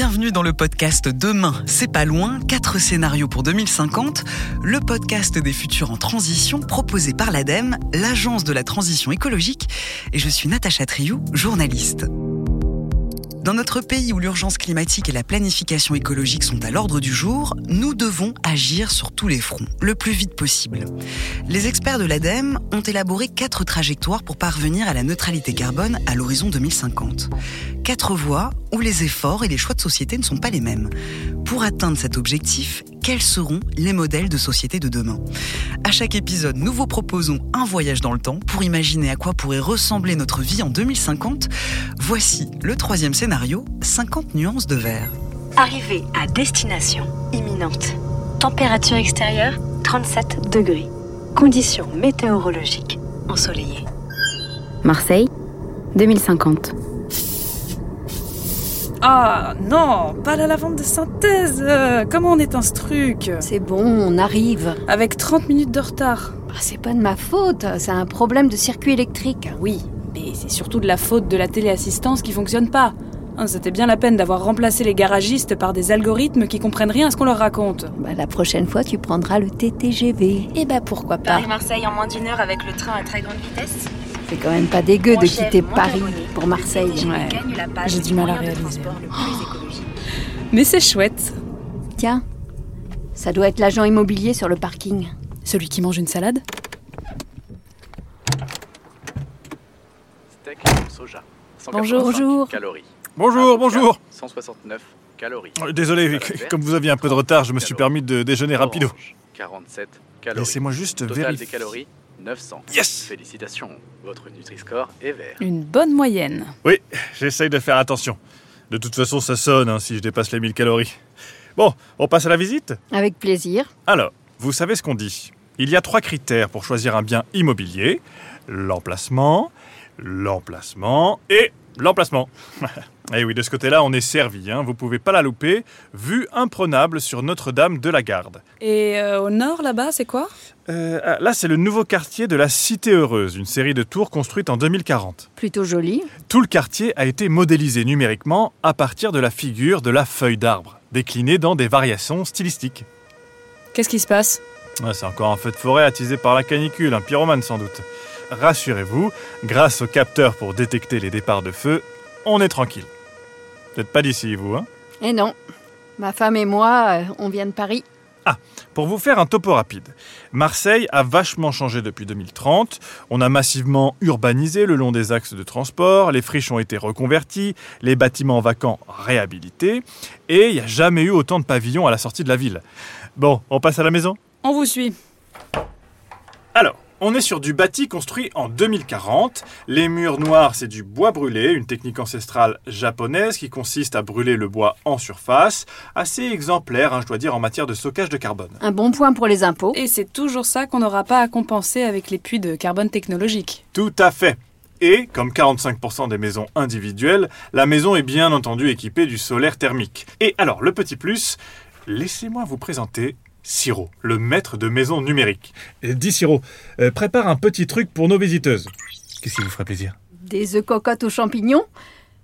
bienvenue dans le podcast Demain, c'est pas loin, 4 scénarios pour 2050, le podcast des futurs en transition proposé par l'ADEME, l'agence de la transition écologique, et je suis Natacha Triou, journaliste. Dans notre pays où l'urgence climatique et la planification écologique sont à l'ordre du jour, nous devons agir sur tous les fronts, le plus vite possible. Les experts de l'ADEME ont élaboré quatre trajectoires pour parvenir à la neutralité carbone à l'horizon 2050. Quatre voies où les efforts et les choix de société ne sont pas les mêmes. Pour atteindre cet objectif, quels seront les modèles de société de demain? À chaque épisode, nous vous proposons un voyage dans le temps pour imaginer à quoi pourrait ressembler notre vie en 2050. Voici le troisième scénario, 50 nuances de vert. Arrivée à destination imminente. Température extérieure 37 degrés. Conditions météorologiques ensoleillées. Marseille, 2050. Ah non, pas la lavande de synthèse euh, Comment on éteint ce truc C'est bon, on arrive. Avec 30 minutes de retard. Bah, c'est pas de ma faute, c'est un problème de circuit électrique. Oui, mais c'est surtout de la faute de la téléassistance qui fonctionne pas. Hein, C'était bien la peine d'avoir remplacé les garagistes par des algorithmes qui comprennent rien à ce qu'on leur raconte. Bah, la prochaine fois, tu prendras le TTGV. Eh bah pourquoi pas Paris-Marseille en moins d'une heure avec le train à très grande vitesse. C'est quand même pas dégueu de quitter Paris pour Marseille. Ouais, j'ai du mal à réaliser. écologique. Mais c'est chouette. Tiens, ça doit être l'agent immobilier sur le parking. Celui qui mange une salade Steak soja. Bonjour. 185 Bonjour. Calories. Bonjour, bonjour. 169 calories. Euh, Désolé, comme vous aviez un peu de retard, je me suis permis de déjeuner rapido. Orange, 47 calories. Laissez-moi juste vérifier. Des calories 900. Yes Félicitations, votre Nutri-Score est vert. Une bonne moyenne. Oui, j'essaye de faire attention. De toute façon, ça sonne hein, si je dépasse les 1000 calories. Bon, on passe à la visite? Avec plaisir. Alors, vous savez ce qu'on dit. Il y a trois critères pour choisir un bien immobilier. L'emplacement, l'emplacement et l'emplacement. Et oui, de ce côté-là, on est servi. Hein. Vous pouvez pas la louper. Vue imprenable sur Notre-Dame de la Garde. Et euh, au nord, là-bas, c'est quoi? Euh, ah, là, c'est le nouveau quartier de la Cité Heureuse, une série de tours construites en 2040. Plutôt joli. Tout le quartier a été modélisé numériquement à partir de la figure de la feuille d'arbre, déclinée dans des variations stylistiques. Qu'est-ce qui se passe? Ouais, c'est encore un feu de forêt attisé par la canicule, un pyromane sans doute. Rassurez-vous, grâce au capteur pour détecter les départs de feu, on est tranquille. Vous n'êtes pas d'ici, vous, hein? Eh non, ma femme et moi, euh, on vient de Paris. Pour vous faire un topo rapide, Marseille a vachement changé depuis 2030. On a massivement urbanisé le long des axes de transport, les friches ont été reconverties, les bâtiments vacants réhabilités, et il n'y a jamais eu autant de pavillons à la sortie de la ville. Bon, on passe à la maison? On vous suit. Alors, on est sur du bâti construit en 2040. Les murs noirs, c'est du bois brûlé, une technique ancestrale japonaise qui consiste à brûler le bois en surface. Assez exemplaire, hein, je dois dire, en matière de stockage de carbone. Un bon point pour les impôts. Et c'est toujours ça qu'on n'aura pas à compenser avec les puits de carbone technologique. Tout à fait. Et, comme 45% des maisons individuelles, la maison est bien entendu équipée du solaire thermique. Et alors, le petit plus, laissez-moi vous présenter Siro, le maître de maison numérique. Dis Siro, euh, prépare un petit truc pour nos visiteuses. Qu'est-ce qui vous ferait plaisir? Des œufs cocottes aux champignons.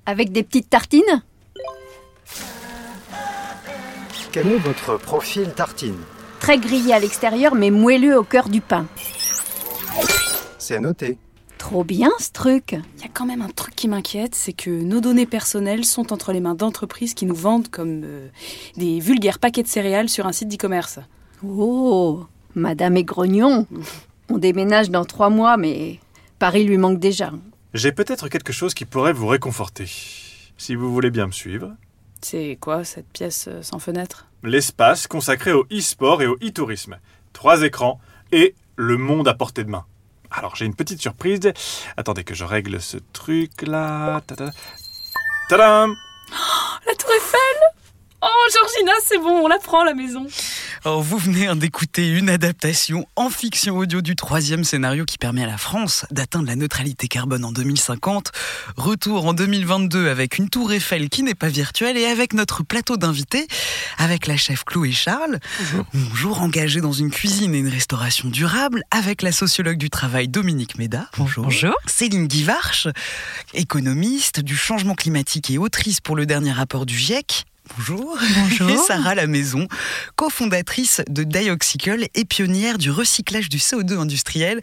Avec des petites tartines? Quel est votre profil tartine? Très grillé à l'extérieur, mais moelleux au cœur du pain. C'est noté. Trop bien ce truc. Il y a quand même un truc qui m'inquiète, c'est que nos données personnelles sont entre les mains d'entreprises qui nous vendent comme euh, des vulgaires paquets de céréales sur un site d'e-commerce. Oh, Madame est grognon. On déménage dans trois mois, mais Paris lui manque déjà. J'ai peut-être quelque chose qui pourrait vous réconforter. Si vous voulez bien me suivre. C'est quoi cette pièce euh, sans fenêtre? L'espace consacré au e-sport et au e-tourisme. Trois écrans et le monde à portée de main. Alors j'ai une petite surprise. Attendez que je règle ce truc là. Tada. Tadam La tour Eiffel Oh Georgina, c'est bon, on la prend la maison. Alors, vous venez d'écouter une adaptation en fiction audio du troisième scénario qui permet à la France d'atteindre la neutralité carbone en 2050. Retour en 2022 avec une tour Eiffel qui n'est pas virtuelle et avec notre plateau d'invités, avec la chef Chloé Charles, bonjour, engagée dans une cuisine et une restauration durable, avec la sociologue du travail Dominique Méda, bonjour. Bonjour. Céline Guivarch, économiste du changement climatique et autrice pour le dernier rapport du GIEC. Bonjour. Bonjour. Et Sarah Lamaison, cofondatrice de Dioxicle et pionnière du recyclage du CO2 industriel.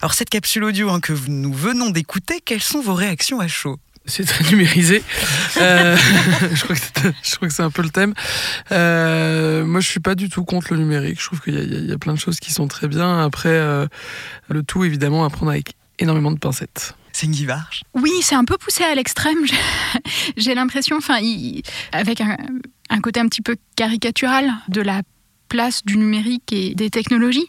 Alors cette capsule audio hein, que nous venons d'écouter, quelles sont vos réactions à chaud? C'est très numérisé. Euh, je, crois que c'est, un peu le thème. Euh, moi, je suis pas du tout contre le numérique. Je trouve qu'il y a, il y a plein de choses qui sont très bien. Après, euh, le tout, évidemment, à prendre avec énormément de pincettes. C'est une Varge Oui, c'est un peu poussé à l'extrême. J'ai- l'impression, enfin, avec un, un côté un petit peu caricatural de la place du numérique et des technologies.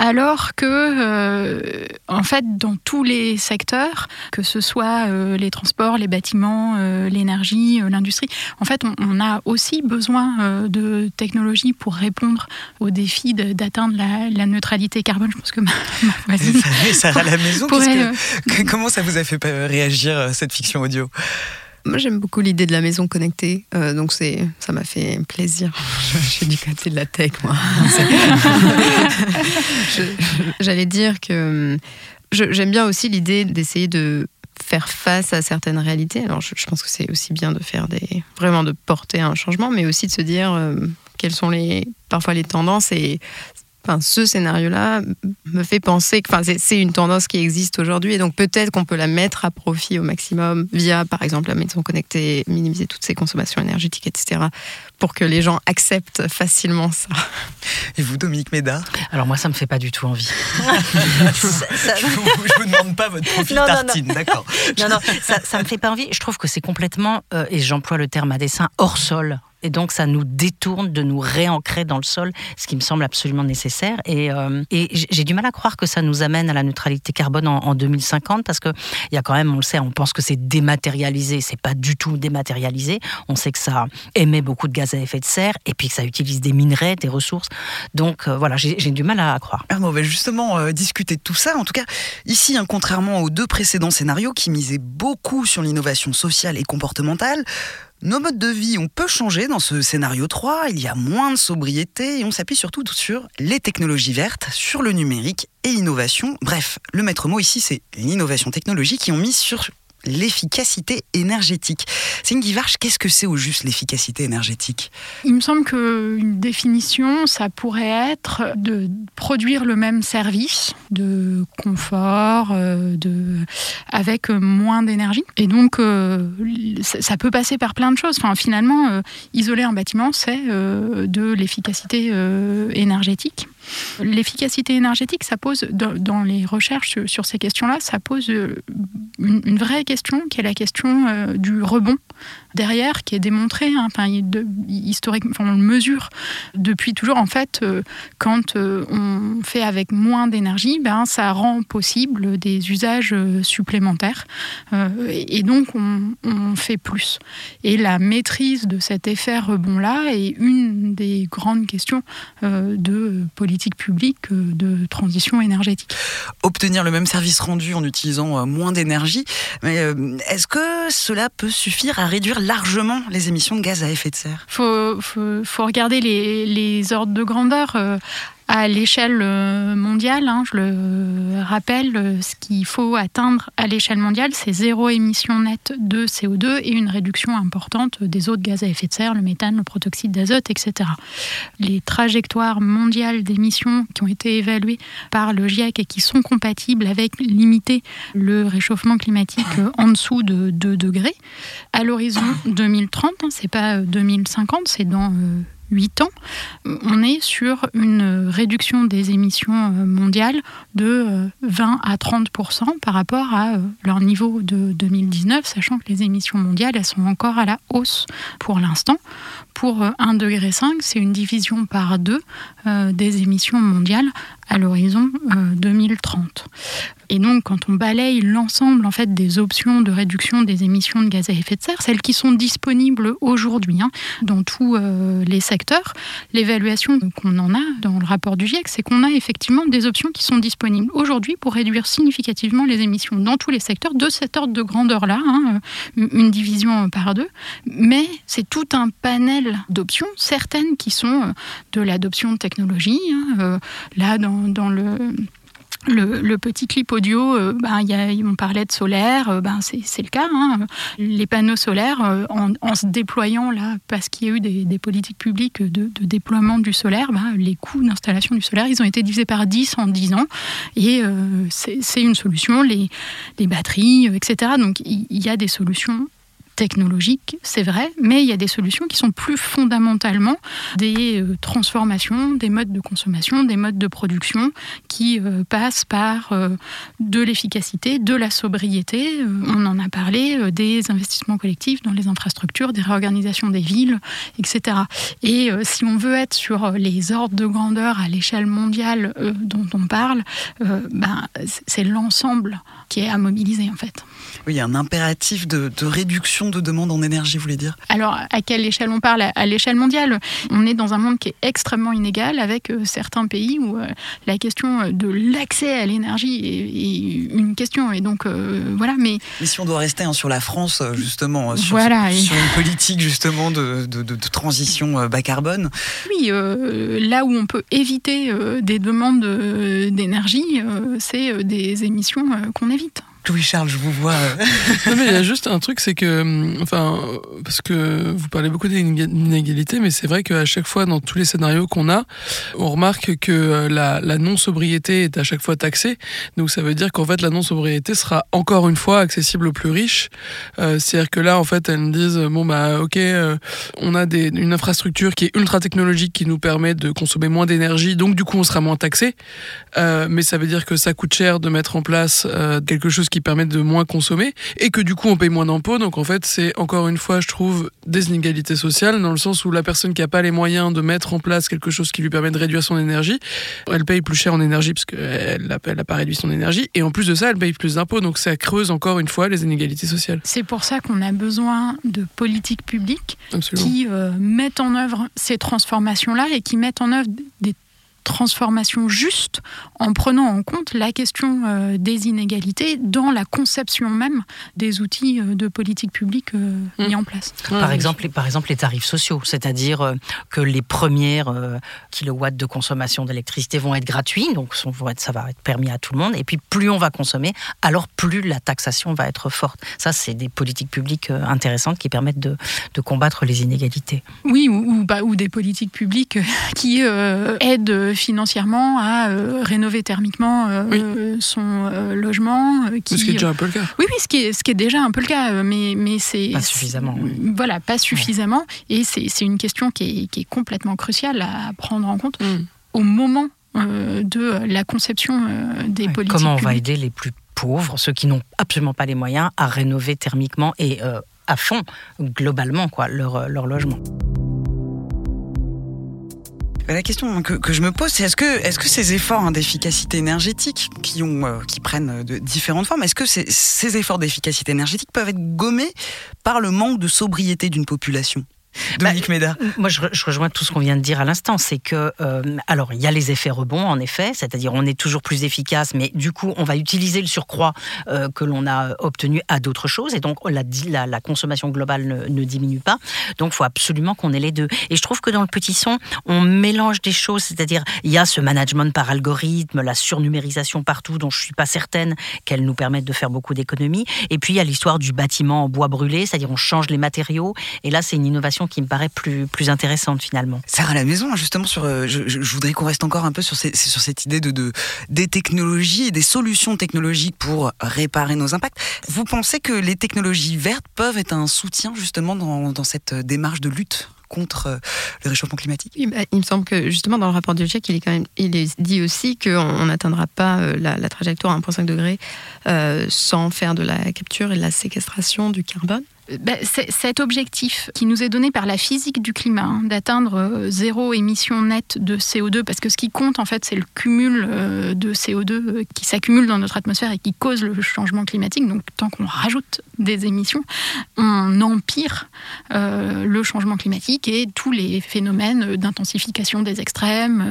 Alors que, euh, en fait, dans tous les secteurs, que ce soit euh, les transports, les bâtiments, euh, l'énergie, euh, l'industrie, en fait, on, on a aussi besoin euh, de technologies pour répondre au défi d'atteindre la, la neutralité carbone. Je pense que ma, ma voisine Sarah pourrait, qu'est-ce que- que- comment ça vous a fait euh, réagir euh, cette fiction audio? Moi, j'aime beaucoup l'idée de la maison connectée, euh, donc c'est, ça m'a fait plaisir. Je, je suis du côté de la tech, moi. J'allais dire que hum, j'aime bien aussi l'idée d'essayer de faire face à certaines réalités. Alors, je, je pense que c'est aussi bien de faire des, vraiment de porter un changement, mais aussi de se dire euh, quelles sont les, parfois les tendances et Enfin, ce scénario-là me fait penser que enfin, c'est- une tendance qui existe aujourd'hui et donc peut-être qu'on peut la mettre à profit au maximum via, par exemple, la maison connectée, minimiser toutes ses consommations énergétiques, etc., pour que les gens acceptent facilement ça. Et vous, Dominique Médard Alors moi, ça me fait pas du tout envie. je, vous, je vous demande pas votre profil Non, non, non. tartine, d'accord. non, non, ça, ça me fait pas envie. Je trouve que c'est complètement, euh, et j'emploie le terme à dessein, hors sol. Et donc, ça nous détourne de nous réancrer dans le sol, ce qui me semble absolument nécessaire. Et, euh, et j'ai du mal à croire que ça nous amène à la neutralité carbone en, en 2050, parce que il y a quand même, on le sait, on pense que c'est dématérialisé. C'est pas du tout dématérialisé. On sait que ça émet beaucoup de gaz à effet de serre, et puis que ça utilise des minerais, des ressources. Donc, euh, voilà, j'ai du mal à croire. Ah bon, on va justement euh, discuter de tout ça. En tout cas, ici, hein, contrairement aux deux précédents scénarios qui misaient beaucoup sur l'innovation sociale et comportementale, nos modes de vie, on peut changer dans ce scénario 3. Il y a moins de sobriété et on s'appuie surtout sur les technologies vertes, sur le numérique et l'innovation. Bref, le maître mot ici, c'est l'innovation technologique qui ont mis sur l'efficacité énergétique. Cindy Varche, qu'est-ce que c'est au juste l'efficacité énergétique? Il me semble qu'une définition, ça pourrait être de produire le même service de confort, euh, de, avec moins d'énergie. Et donc, euh, ça peut passer par plein de choses. Enfin, finalement, euh, isoler un bâtiment, c'est de l'efficacité énergétique. L'efficacité énergétique, ça pose, dans, les recherches sur, ces questions-là, ça pose euh, une, une vraie question qui est la question euh, du rebond derrière, qui est démontrée, hein, on le mesure depuis toujours. En fait, euh, quand euh, on fait avec moins d'énergie, ben, ça rend possible des usages euh, supplémentaires. Et, donc, on, fait plus. Et la maîtrise de cet effet rebond-là est une des grandes questions de politique publique de transition énergétique. obtenir le même service rendu en utilisant moins d'énergie. Mais est-ce que cela peut suffire à réduire largement les émissions de gaz à effet de serre faut, faut, regarder les, les ordres de grandeur. À l'échelle euh, mondiale, hein, je le rappelle, euh, ce qu'il faut atteindre à l'échelle mondiale, c'est zéro émission nette de CO2 et une réduction importante des autres gaz à effet de serre, le méthane, le protoxyde d'azote, etc. Les trajectoires mondiales d'émissions qui ont été évaluées par le GIEC et qui sont compatibles avec limiter le réchauffement climatique euh, en dessous de 2 degrés, à l'horizon 2030, hein, c'est pas euh, 2050, c'est dans euh, 8 ans, euh, on est sur une euh, réduction des émissions euh, mondiales de euh, 20 à 30% par rapport à leur niveau de 2019, sachant que les émissions mondiales, sont encore à la hausse pour l'instant. Pour euh, 1,5 degré, c'est une division par deux euh, des émissions mondiales à l'horizon euh, 2030. Et donc, quand on balaye l'ensemble en fait des options de réduction des émissions de gaz à effet de serre, celles qui sont disponibles aujourd'hui hein, dans tous euh, les secteurs, l'évaluation qu'on en a dans le rapport du GIEC, c'est qu'on a effectivement des options qui sont disponibles aujourd'hui pour réduire significativement les émissions dans tous les secteurs de cet ordre de grandeur-là, hein, euh, une division par deux. Mais c'est tout un panel d'options, certaines qui sont euh, de l'adoption de technologies. hein, euh, là, dans, dans le le, petit clip audio, euh, ben, y on parlait de solaire, euh, ben, c'est le cas. Hein. Les panneaux solaires, euh, en, se déployant là, parce qu'il y a eu des, politiques publiques de, déploiement du solaire, ben, les coûts d'installation du solaire, ils ont été divisés par 10 en 10 ans. Et c'est une solution, les, les batteries, etc. Donc il y a des solutions technologiques, c'est vrai, mais il y a des solutions qui sont plus fondamentalement des euh, transformations, des modes de consommation, des modes de production qui euh, passent par euh, de l'efficacité, de la sobriété. on en a parlé, des investissements collectifs dans les infrastructures, des réorganisations des villes, etc. Et si on veut être sur les ordres de grandeur à l'échelle mondiale dont on parle, ben, c'est l'ensemble qui est à mobiliser en fait. Oui, il y a un impératif de, de réduction de demande en énergie, vous voulez dire Alors, à quelle échelle on parle? À l'échelle mondiale. On est dans un monde qui est extrêmement inégal, avec euh, certains pays où euh, la question de l'accès à l'énergie est, une question. Et donc, euh, voilà. Mais, mais si on doit rester hein, sur la France, justement, sur, voilà, sur une politique justement de, de, de, de transition bas carbone. Oui, là où on peut éviter des demandes d'énergie, c'est des émissions qu'on évite. Louis-Charles, je vous vois. mais il y a juste un truc, c'est que, hum, enfin, parce que vous parlez beaucoup d'inégalités, mais c'est vrai qu'à chaque fois, dans tous les scénarios qu'on a, on remarque que la, la non-sobriété est à chaque fois taxée. Donc ça veut dire qu'en fait, la non-sobriété sera encore une fois accessible aux plus riches. Euh, C'est-à-dire que là, en fait, elles me disent, bon, bah, ok, euh, on a des, une infrastructure qui est ultra technologique qui nous permet de consommer moins d'énergie, donc du coup, on sera moins taxé. Euh, mais ça veut dire que ça coûte cher de mettre en place euh, quelque chose qui permettent de moins consommer et que du coup on paye moins d'impôts. Donc en fait, c'est encore une fois, je trouve, des inégalités sociales dans le sens où la personne qui n'a pas les moyens de mettre en place quelque chose qui lui permet de réduire son énergie, elle paye plus cher en énergie parce qu'elle n'a pas réduit son énergie et en plus de ça, elle paye plus d'impôts. Donc ça creuse encore une fois les inégalités sociales. C'est pour ça qu'on a besoin de politiques publiques Absolument. qui euh, mettent en œuvre ces transformations-là et qui mettent en œuvre des transformation juste en prenant en compte la question euh, des inégalités dans la conception même des outils euh, de politique publique euh, mmh. mis en place. Par, exemple, par exemple, les tarifs sociaux, c'est-à-dire euh, que les premières euh, kilowatts de consommation d'électricité vont être gratuits, donc ça va être permis à tout le monde, et puis plus on va consommer, alors plus la taxation va être forte. Ça, c'est des politiques publiques euh, intéressantes qui permettent de, de combattre les inégalités. Oui, ou, ou, bah, ou des politiques publiques qui aident financièrement à euh, rénover thermiquement euh, oui. son euh, logement. Qui, ce qui est déjà un peu le cas. Oui, oui, ce qui est, ce qui est déjà un peu le cas, mais, mais c'est... Pas suffisamment. Oui. Voilà, pas suffisamment. Ouais. Et c'est une question qui est, qui est, complètement cruciale à prendre en compte mm. au moment de la conception des ouais. politiques. Comment on publiques. va aider les plus pauvres, ceux qui n'ont absolument pas les moyens, à rénover thermiquement et à fond, globalement, quoi, leur, leur logement? La question que, je me pose, c'est est-ce que, ces efforts hein, d'efficacité énergétique qui, euh, prennent de différentes formes, est-ce que ces efforts d'efficacité énergétique peuvent être gommés par le manque de sobriété d'une population? Dominique bah, Méda. Moi, je, je, rejoins tout ce qu'on vient de dire à l'instant. C'est que, euh, alors, il y a les effets rebonds, en effet, c'est-à-dire on est toujours plus efficace, mais du coup, on va utiliser le surcroît euh, que l'on a obtenu à d'autres choses, et donc la, la, la consommation globale ne, ne, diminue pas. Donc, il faut absolument qu'on ait les deux. Et je trouve que dans le petit son, on mélange des choses, c'est-à-dire il y a ce management par algorithme, la surnumérisation partout, dont je suis pas certaine qu'elle nous permette de faire beaucoup d'économies. Et puis il y a l'histoire du bâtiment en bois brûlé, c'est-à-dire on change les matériaux, et là, c'est une innovation qui me paraît plus, plus intéressante finalement. Sarah la maison, justement, sur, euh, je, je, voudrais qu'on reste encore un peu sur, ces, sur cette idée de, de, des technologies et des solutions technologiques pour réparer nos impacts. Vous pensez que les technologies vertes peuvent être un soutien justement dans, dans cette démarche de lutte contre le réchauffement climatique? Il me semble que justement dans le rapport du GIEC, il est quand même, il est dit aussi qu'on n'atteindra pas la, la, trajectoire à 1,5 degré euh, sans faire de la capture et de la séquestration du carbone. Ben, cet objectif qui nous est donné par la physique du climat, hein, d'atteindre euh, zéro émission nette de CO2, parce que ce qui compte en fait c'est le cumul euh, de CO2 euh, qui s'accumule dans notre atmosphère et qui cause le changement climatique. Donc tant qu'on rajoute des émissions, on empire le changement climatique et tous les phénomènes d'intensification des extrêmes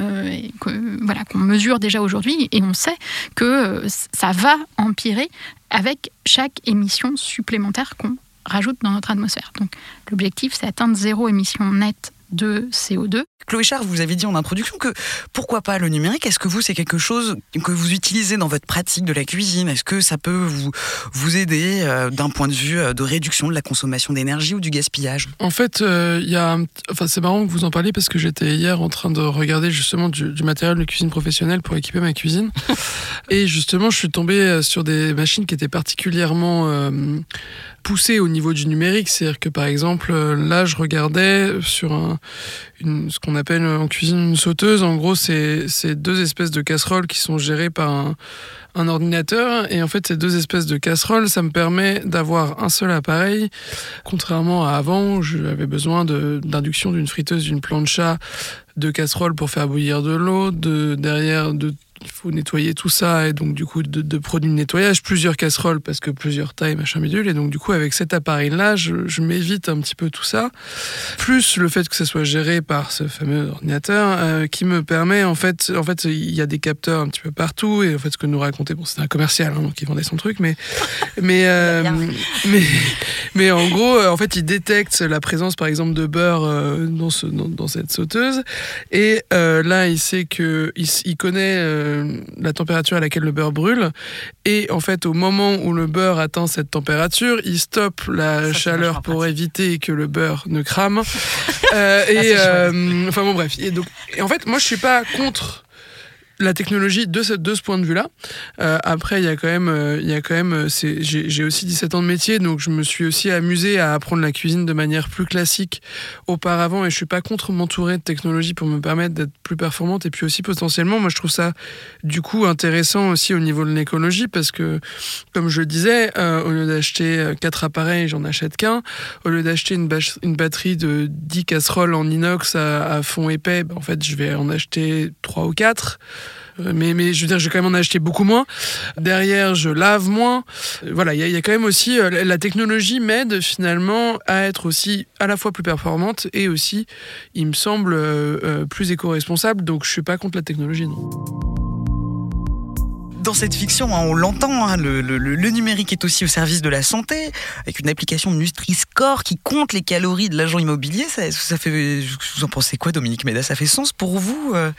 voilà, qu'on mesure déjà aujourd'hui. Et on sait que ça va empirer avec chaque émission supplémentaire qu'on rajoute dans notre atmosphère. Donc l'objectif, c'est atteindre zéro émission nette de CO2 Chloé Char, vous avez dit en introduction que pourquoi pas le numérique? Est-ce que vous, c'est quelque chose que vous utilisez dans votre pratique de la cuisine? Est-ce que ça peut vous, vous aider euh, d'un point de vue euh, de réduction de la consommation d'énergie ou du gaspillage? En fait, euh, y a, enfin, c'est marrant que vous en parliez parce que j'étais hier en train de regarder justement du, du matériel de cuisine professionnelle pour équiper ma cuisine. Et justement, je suis tombé euh, sur des machines qui étaient particulièrement euh, poussées au niveau du numérique. C'est-à-dire que par exemple, là, je regardais sur un, une, ce qu'on appelle en cuisine une sauteuse. En gros, c'est deux espèces de casseroles qui sont gérées par un, ordinateur. Et en fait, ces deux espèces de casseroles, ça me permet d'avoir un seul appareil. Contrairement à avant, j'avais besoin d'induction d'une friteuse, d'une plancha, de casseroles pour faire bouillir de l'eau, de derrière de il faut nettoyer tout ça et donc du coup de, de produits de nettoyage, plusieurs casseroles parce que plusieurs tailles, machin bidule. Et donc du coup avec cet appareil-là, je, je m'évite un petit peu tout ça. Plus le fait que ça soit géré par ce fameux ordinateur euh, qui me permet en fait, en fait il y a des capteurs un petit peu partout et en fait ce que nous racontait, bon c'était un commercial hein, donc il vendait son truc, mais mais euh, mais mais en gros euh, en fait il détecte la présence par exemple de beurre euh, dans ce dans, dans cette sauteuse et là il sait que il, s- il connaît euh, la température à laquelle le beurre brûle. Et en fait au moment où le beurre atteint cette température il stoppe la chaleur pour éviter que le beurre ne crame. Euh, Ah, et c'est chouette. euh, enfin bon bref. Et donc et en fait moi je suis pas contre la technologie de, ce point de vue-là. Euh, après, il y a quand même, euh, il y a quand même euh, j'ai aussi 17 ans de métier, donc je me suis aussi amusé à apprendre la cuisine de manière plus classique auparavant, et je ne suis pas contre m'entourer de technologie pour me permettre d'être plus performante, et puis aussi potentiellement, moi je trouve ça du coup intéressant aussi au niveau de l'écologie, parce que comme je le disais, au lieu d'acheter quatre appareils, j'en achète qu'un, au lieu d'acheter une, batterie de 10 casseroles en inox à, fond épais, ben, en fait je vais en acheter 3 ou 4. Mais, mais je veux dire, je vais quand même en acheter beaucoup moins. Derrière, je lave moins. Euh, Voilà, il y, a- quand même aussi. euh, la- technologie m'aide finalement à être aussi à la fois plus performante et aussi, il me semble, euh, euh, plus éco-responsable. Donc je suis pas contre la technologie, non. Dans cette fiction, hein, on l'entend, hein, le, numérique est aussi au service de la santé, avec une application Nutri-Score qui compte les calories de l'agent immobilier. Ça, fait, vous en pensez quoi, Dominique Méda? Ça fait sens pour vous euh?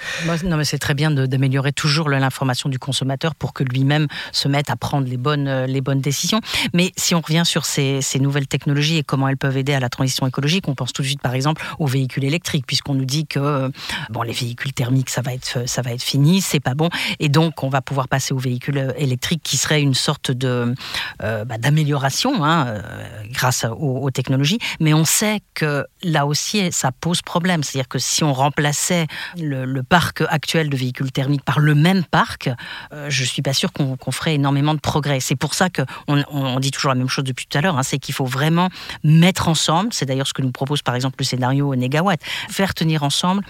Non, mais c'est très bien d'améliorer toujours l'information du consommateur pour que lui-même se mette à prendre les bonnes, euh, les bonnes décisions. Mais si on revient sur ces, ces nouvelles technologies et comment elles peuvent aider à la transition écologique, on pense tout de suite, par exemple, aux véhicules électriques, puisqu'on nous dit que euh, bon, les véhicules thermiques, ça va être, ça va être fini, c'est pas bon, et donc on va pouvoir passer aux véhicules euh, électriques qui serait une sorte de euh, bah, d'amélioration hein, euh, grâce aux, aux technologies. Mais on sait que là aussi, ça pose problème. C'est-à-dire que si on remplaçait le, parc actuel de véhicules thermiques par le même parc, euh, je suis pas sûr qu'on ferait énormément de progrès. C'est pour ça que on, dit toujours la même chose depuis tout à l'heure. hein, c'est qu'il faut vraiment mettre ensemble. C'est d'ailleurs ce que nous propose par exemple le scénario Negawatt, faire tenir ensemble.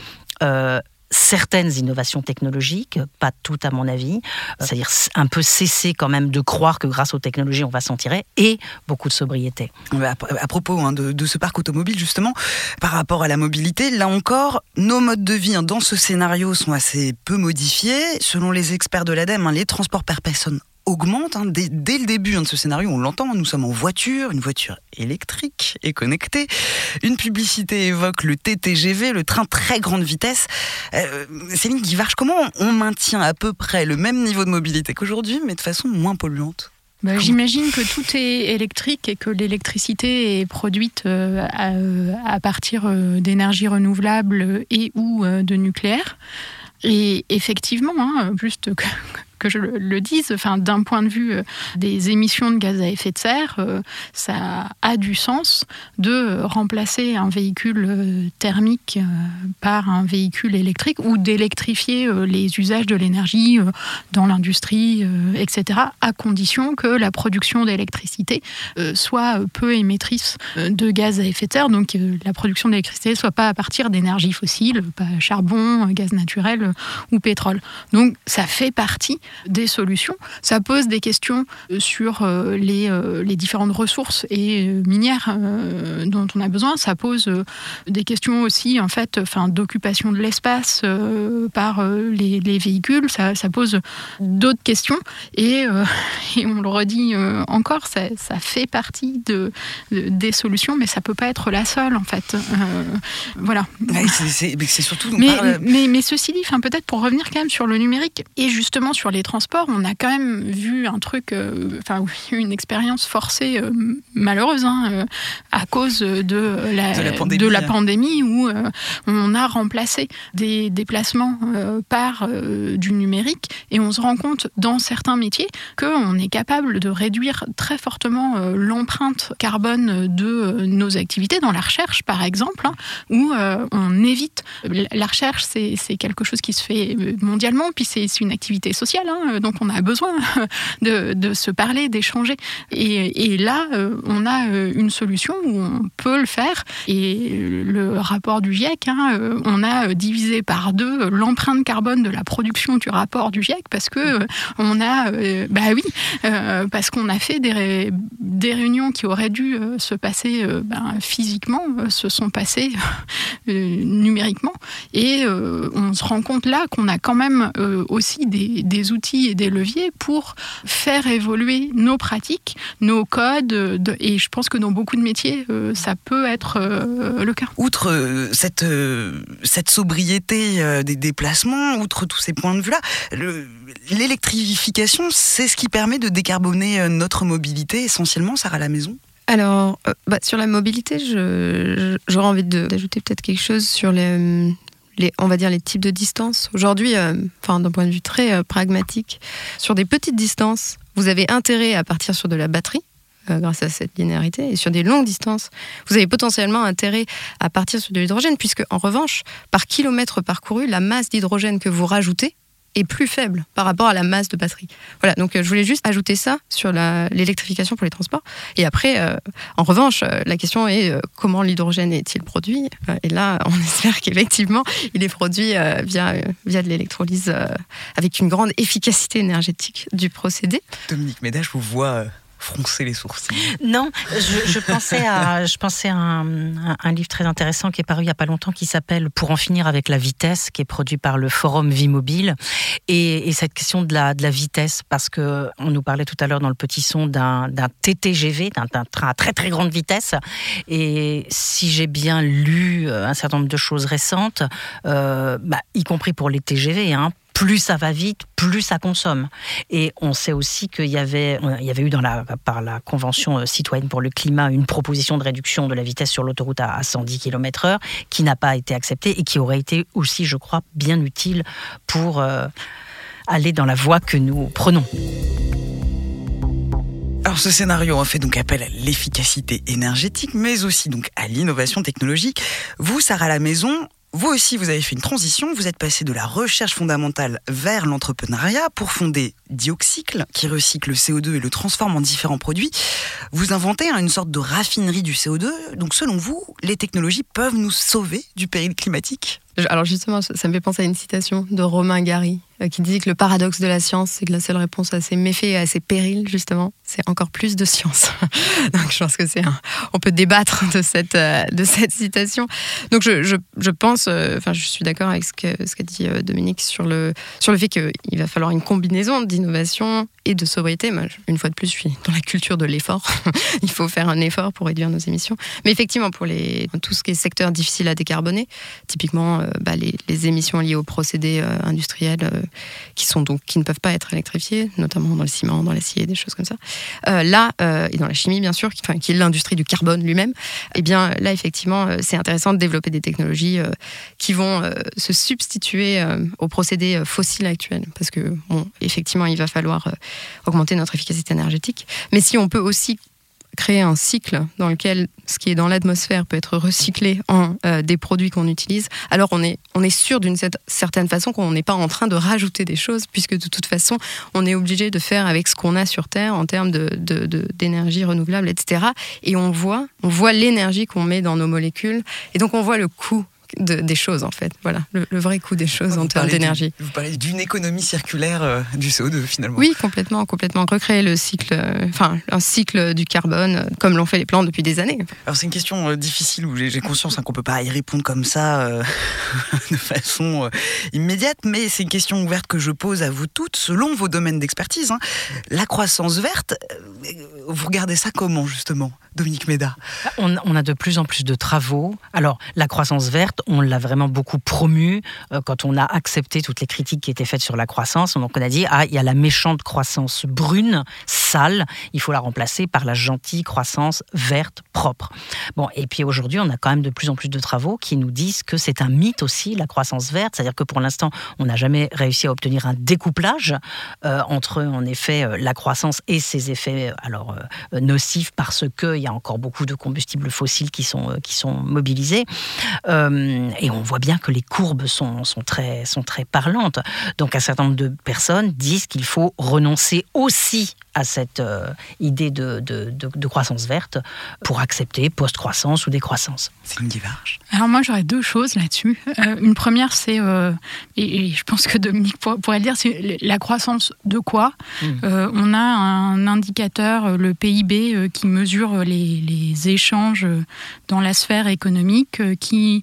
Certaines innovations technologiques, pas toutes à mon avis, c'est-à-dire un peu cesser quand même de croire que grâce aux technologies on va s'en tirer, et beaucoup de sobriété. À, propos hein, de, de ce parc automobile, justement, par rapport à la mobilité, là encore, nos modes de vie hein, dans ce scénario sont assez peu modifiés. Selon les experts de l'ADEME, hein, les transports par personne augmentent. hein. Dès, dès le début hein, de ce scénario, on l'entend, nous sommes en voiture, une voiture électrique et connectée. Une publicité évoque le TTGV, le train très grande vitesse. Euh, Céline Guivarch, comment on maintient à peu près le même niveau de mobilité qu'aujourd'hui, mais de façon moins polluante? Bah, J'imagine que tout est électrique et que l'électricité est produite euh, à, euh, à partir euh, d'énergies renouvelables et ou euh, de nucléaire. Et effectivement, hein, juste que, je le- dise, enfin, d'un point de vue euh, des émissions de gaz à effet de serre, euh, ça a du sens de remplacer un véhicule euh, thermique par un véhicule électrique ou d'électrifier les usages de l'énergie dans l'industrie, etc., à condition que la production d'électricité soit peu émettrice de gaz à effet de serre, donc la production d'électricité soit pas à partir d'énergies fossiles, pas charbon, gaz naturel ou pétrole. Donc ça fait partie des solutions. Ça pose des questions sur les, les différentes ressources et minières dont on a besoin. Ça pose des questions aussi, en fait, enfin, d'occupation de l'espace par les, les, véhicules. Ça, ça pose d'autres questions. Et, et, on le redit encore, ça, ça fait partie de, de, des solutions, mais ça peut pas être la seule, en fait. voilà. c'est surtout. Mais, mais, mais, ceci dit, peut-être pour revenir quand même sur le numérique et justement sur les transports, on a quand même vu un truc, enfin, une expérience forcée malheureuse hein, à cause de la, de la pandémie, de la pandémie où on a remplacé des déplacements par du numérique et on se rend compte dans certains métiers qu'on est capable de réduire très fortement l'empreinte carbone de nos activités dans la recherche par exemple, hein, où on évite la recherche, c'est quelque chose qui se fait mondialement, puis c'est une activité sociale, hein, donc on a besoin de, se parler, d'échanger. Et, là, on a une solution où on peut le faire. Et le rapport du GIEC, hein, on a divisé par deux l'empreinte carbone de la production du rapport du GIEC parce que on a, bah oui, parce qu'on a fait des, réunions qui auraient dû se passer ben, physiquement, se sont passées numériquement. Et on se rend compte là qu'on a quand même aussi des, outils et des leviers pour faire évoluer nos pratiques, nos codes. De, et je pense que dans beaucoup de métiers, ça peut être le cas. Outre cette, cette sobriété des déplacements, outre tous ces points de vue-là, l'électrification, c'est ce qui permet de décarboner notre mobilité essentiellement, Sarah à la maison? Alors, euh, bah, sur la mobilité, j'aurais envie d'ajouter peut-être quelque chose sur les, on va dire les types de distances. Aujourd'hui, euh, enfin d'un point de vue très euh, pragmatique, sur des petites distances, vous avez intérêt à partir sur de la batterie grâce à cette linéarité. Et sur des longues distances, vous avez potentiellement intérêt à partir sur de l'hydrogène, puisque en revanche, par kilomètre parcouru, la masse d'hydrogène que vous rajoutez est plus faible par rapport à la masse de batterie. Voilà, donc je voulais juste ajouter ça sur l'électrification pour les transports. Et après, euh, en revanche, euh, la question est euh, comment l'hydrogène est-il produit Et là, on espère qu'effectivement, il est produit via, via de l'électrolyse avec une grande efficacité énergétique du procédé. Dominique Médage, vous vois froncer les sourcils. Non, je, pensais à, je pensais à un, livre très intéressant qui est paru il n'y a pas longtemps qui s'appelle Pour en finir avec la vitesse, qui est produit par le Forum Vie Mobile. Et, et cette question de la, de la vitesse, parce que on nous parlait tout à l'heure dans le petit son d'un TTGV, d'un train à très très grande vitesse. Et si j'ai bien lu euh, un certain nombre de choses récentes, euh, bah, y compris pour les TGV, hein, plus ça va vite, plus ça consomme. Et on sait aussi qu'il y avait, il y avait eu dans la, par la Convention citoyenne pour le climat une proposition de réduction de la vitesse sur l'autoroute à 110 km/h qui n'a pas été acceptée et qui aurait été aussi, je crois, bien utile pour euh, aller dans la voie que nous prenons. Alors ce scénario a fait donc appel à l'efficacité énergétique, mais aussi donc à l'innovation technologique. Vous, Sarah la maison, vous aussi, vous avez fait une transition, vous êtes passé de la recherche fondamentale vers l'entrepreneuriat pour fonder Dioxycle, qui recycle le CO2 et le transforme en différents produits. Vous inventez une sorte de raffinerie du CO2. Donc selon vous, les technologies peuvent nous sauver du péril climatique? Alors justement, ça me fait penser à une citation de Romain Gary qui dit que le paradoxe de la science, c'est que la seule réponse à ses méfaits et à ses périls, justement, c'est encore plus de science. Donc je pense que c'est un... on peut débattre de cette euh, de cette citation. Donc je, je, je pense, euh, enfin je suis d'accord avec ce que ce qu'a dit Dominique sur le sur le fait qu'il va falloir une combinaison d'innovation et de sobriété. Une fois de plus, je suis dans la culture de l'effort. Il faut faire un effort pour réduire nos émissions. Mais effectivement, pour les tout ce qui est secteur difficile à décarboner, typiquement euh, bah, les, émissions liées aux procédés euh, industriels euh, qui, sont donc, qui ne peuvent pas être électrifiés, notamment dans le ciment, dans l'acier, des choses comme ça. là, et dans la chimie, bien sûr, qui, enfin, qui est l'industrie du carbone lui-même, eh bien là, effectivement, c'est intéressant de développer des technologies qui vont se substituer aux procédés fossiles actuels. Parce que, effectivement, il va falloir augmenter notre efficacité énergétique. Mais si on peut aussi créer un cycle dans lequel ce qui est dans l'atmosphère peut être recyclé en euh, des produits qu'on utilise, alors on est, on est sûr d'une certaine façon qu'on n'est pas en train de rajouter des choses, puisque de toute façon, on est obligé de faire avec ce qu'on a sur Terre en termes d'énergie de, renouvelable, etc. Et on voit, on voit l'énergie qu'on met dans nos molécules, et donc on voit le coût de- des choses en fait. Voilà, le, le vrai coût des choses en termes d'énergie. Vous parlez d'une économie circulaire euh, du CO2 finalement. Oui, complètement, complètement. Recréer le cycle, euh, enfin un cycle du carbone, euh, comme l'ont fait les plans depuis des années. Alors c'est une question euh, difficile où j'ai conscience hein, qu'on peut pas y répondre comme ça euh, de façon euh, immédiate, mais c'est une question ouverte que je pose à vous toutes selon vos domaines d'expertise. hein. La croissance verte, euh, vous regardez ça comment justement, Dominique Méda? On, on a de plus en plus de travaux. Alors, la croissance verte, on l'a vraiment beaucoup promue euh, quand on a accepté toutes les critiques qui étaient faites sur la croissance. Donc, on a dit, ah, il y a la méchante croissance brune, sale, il faut la remplacer par la gentille croissance verte, propre. Bon, et puis aujourd'hui, on a quand même de plus en plus de travaux qui nous disent que c'est un mythe aussi, la croissance verte. C'est-à-dire que pour l'instant, on n'a jamais réussi à obtenir un découplage euh, entre, en effet, euh, la croissance et ses effets alors, nocifs parce qu'il y a encore beaucoup de combustibles fossiles qui sont, qui sont mobilisés. Euh, et on voit bien que les courbes sont, sont, très, sont très parlantes. Donc un certain nombre de personnes disent qu'il faut renoncer aussi à cette euh, idée de, de, de- de croissance verte pour accepter post-croissance ou décroissance. Céline Guivarch. Alors moi j'aurais deux choses là-dessus. Euh, une première c'est, euh, et, et je pense que Dominique pour- pourrait le dire, c'est la croissance de quoi Euh, On a un indicateur, le PIB, euh, qui mesure les, les échanges dans la sphère économique, euh, qui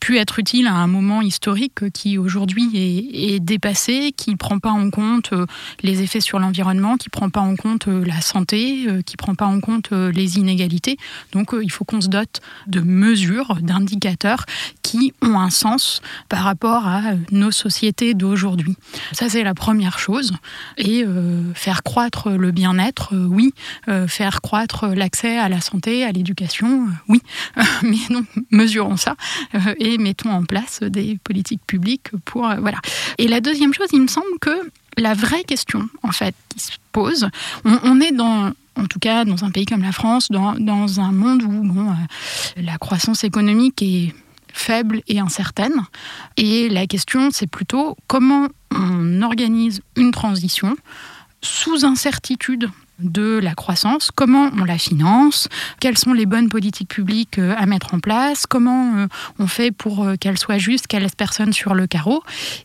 pu être utile à un moment historique qui aujourd'hui est, dépassé, qui ne prend pas en compte euh, les effets sur l'environnement, qui ne prend pas en compte euh, la santé, euh, qui ne prend pas en compte les inégalités. Donc il faut qu'on se dote de mesures, d'indicateurs qui ont un sens par rapport à nos sociétés d'aujourd'hui. Ça c'est la première chose. Et faire croître le bien-être, oui. Faire croître l'accès à la santé, à l'éducation, oui. Mais non, mesurons ça et mettons en place des politiques publiques pour euh, voilà. Et la deuxième chose, il me semble que la vraie question en fait qui se pose, on, on est dans en tout cas dans un pays comme la France, dans, dans un monde où bon, euh, la croissance économique est faible et incertaine. Et la question, c'est plutôt comment on organise une transition sous incertitude de la croissance, comment on la finance, quelles sont les bonnes politiques publiques euh, à mettre en place, comment euh, on fait pour euh, qu'elle soit juste, qu'elle laisse personne sur le carreau.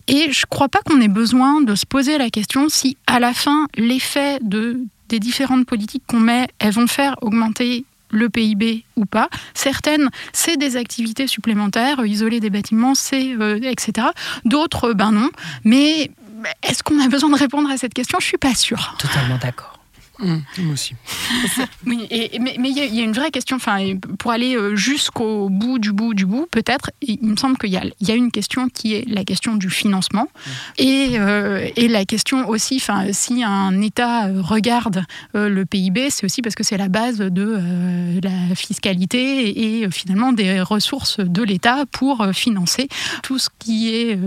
Et je ne crois pas qu'on ait besoin de se poser la question si à la fin l'effet de, des différentes politiques qu'on met, elles vont faire augmenter le PIB ou pas. Certaines, c'est des activités supplémentaires, isoler des bâtiments, c'est etc. D'autres, ben non. Mais est-ce qu'on a besoin de répondre à cette question? Je suis pas sûre. Totalement d'accord. Mmh, moi aussi. Oui, et, mais il y, a- il y a une vraie question, enfin, pour aller euh, jusqu'au bout du bout du bout, peut-être, il me semble qu'il y, y a une question qui est la question du financement et, euh, et la question aussi, enfin, si un État regarde euh, le PIB, c'est aussi parce que c'est la base de euh, la fiscalité et, et, finalement des ressources de l'État pour financer tout ce qui est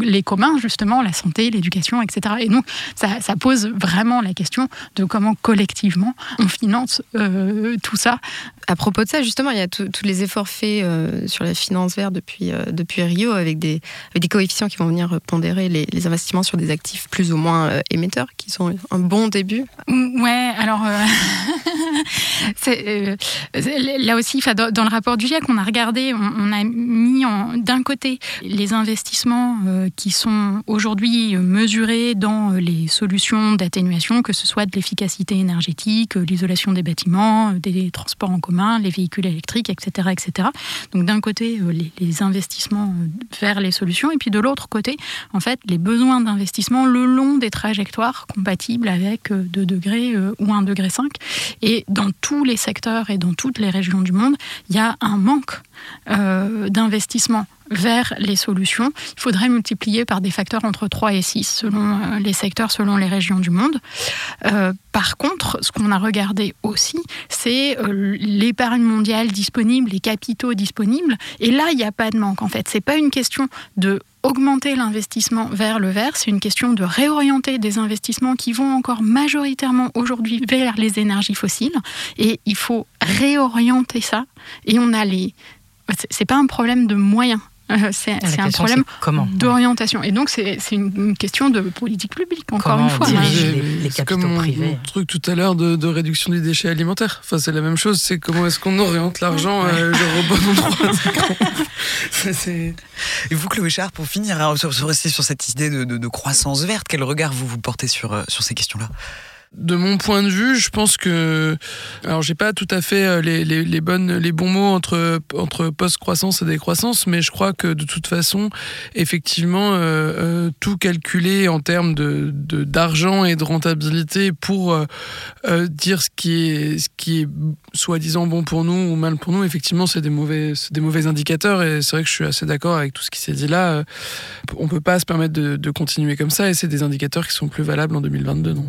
les communs, justement, la santé, l'éducation, etc. Et donc, ça, ça pose vraiment la question de comment collectivement on finance euh, tout ça. À propos de ça, justement, il y a tous les efforts faits euh, sur la finance verte depuis, euh, depuis Rio avec des, avec des coefficients qui vont venir pondérer les, les investissements sur des actifs plus ou moins émetteurs, qui sont un bon début. Ouais, alors là aussi, dans, le rapport du GIEC, on a regardé, on, on a mis d'un côté les investissements qui sont aujourd'hui mesurés dans les solutions d'atténuation, que ce soit de l'efficacité énergétique, euh, l'isolation des bâtiments, euh, des transports en commun, les véhicules électriques, etc., etc. Donc d'un côté euh, les, les investissements vers les solutions, et puis de l'autre côté, en fait, les besoins d'investissement le long des trajectoires compatibles avec 2 degrés ou 1 degré 5. Et dans tous les secteurs et dans toutes les régions du monde, il y a un manque euh, d'investissement vers les solutions. Il faudrait multiplier par des facteurs entre 3 et 6 selon euh, les secteurs, selon les régions du monde. Euh, par contre, ce qu'on a regardé aussi, c'est l'épargne mondiale disponible, les capitaux disponibles. Et là, il n'y a pas de manque. En fait, c'est pas une question de augmenter l'investissement vers le vert, c'est une question de réorienter des investissements qui vont encore majoritairement aujourd'hui vers les énergies fossiles. Et il faut réorienter ça. Et on a les c'est- pas un problème de moyens. Euh, c'est c'est un problème d'orientation. Et donc, c'est c'est une, une question de politique publique, encore Comment une fois. hein. les- les C'est comme mon, mon truc tout à l'heure de, de réduction des déchets alimentaires. Enfin, c'est la même chose. C'est comment est-ce qu'on oriente l'argent euh, au bon endroit. Et vous, Chloé Char, pour finir, hein, sur, sur- rester sur cette idée de, de- de croissance verte, quel regard vous vous portez sur, euh, sur ces questions-là? De mon point de vue, je pense que alors j'ai pas tout à fait euh, les, les, bonnes les bons mots entre entre post-croissance et décroissance, mais je crois que de toute façon, effectivement, euh, euh, tout calculer en termes de d'argent et de rentabilité pour dire ce qui est est soi-disant bon pour nous ou mal pour nous, effectivement, c'est des mauvais des mauvais indicateurs et c'est vrai que je suis assez d'accord avec tout ce qui s'est dit là. On peut pas se permettre de, de continuer comme ça et c'est des indicateurs qui sont plus valables en 2022, non.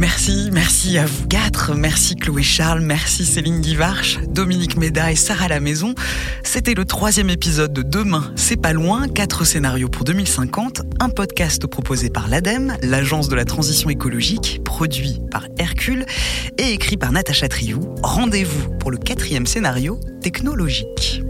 Merci, merci à vous quatre. Merci Chloé Charles, merci Céline Guivarch, Dominique Méda et Sarah La Maison. C'était le troisième épisode de Demain, c'est pas loin, quatre scénarios pour 2050, un podcast proposé par l'ADEME, l'Agence de la transition écologique, produit par Hercule et écrit par Natacha Triou. Rendez-vous pour le quatrième scénario technologique.